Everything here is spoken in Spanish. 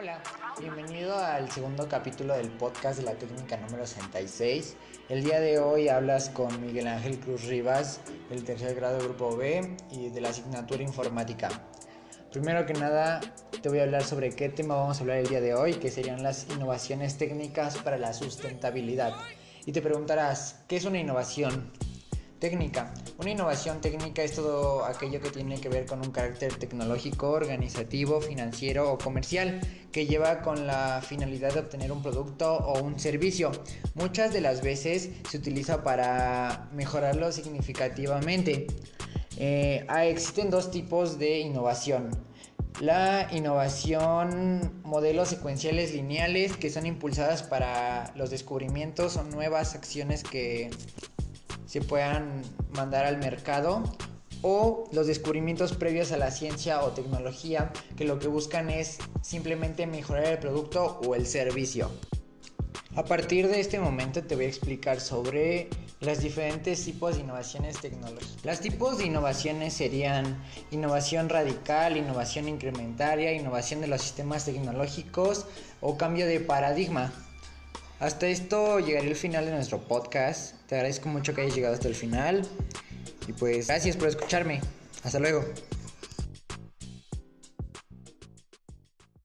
Hola, bienvenido al segundo capítulo del podcast de la técnica número 66. El día de hoy hablas con Miguel Ángel Cruz Rivas, del tercer grado Grupo B y de la asignatura informática. Primero que nada, te voy a hablar sobre qué tema vamos a hablar el día de hoy, que serían las innovaciones técnicas para la sustentabilidad. Y te preguntarás, ¿qué es una innovación? Técnica. Una innovación técnica es todo aquello que tiene que ver con un carácter tecnológico, organizativo, financiero o comercial que lleva con la finalidad de obtener un producto o un servicio. Muchas de las veces se utiliza para mejorarlo significativamente. Eh, ah, existen dos tipos de innovación. La innovación, modelos secuenciales lineales que son impulsadas para los descubrimientos o nuevas acciones que se puedan mandar al mercado o los descubrimientos previos a la ciencia o tecnología que lo que buscan es simplemente mejorar el producto o el servicio. A partir de este momento te voy a explicar sobre los diferentes tipos de innovaciones tecnológicas. Los tipos de innovaciones serían innovación radical, innovación incrementaria, innovación de los sistemas tecnológicos o cambio de paradigma. Hasta esto llegaría el final de nuestro podcast. Te agradezco mucho que hayas llegado hasta el final. Y pues gracias por escucharme. Hasta luego.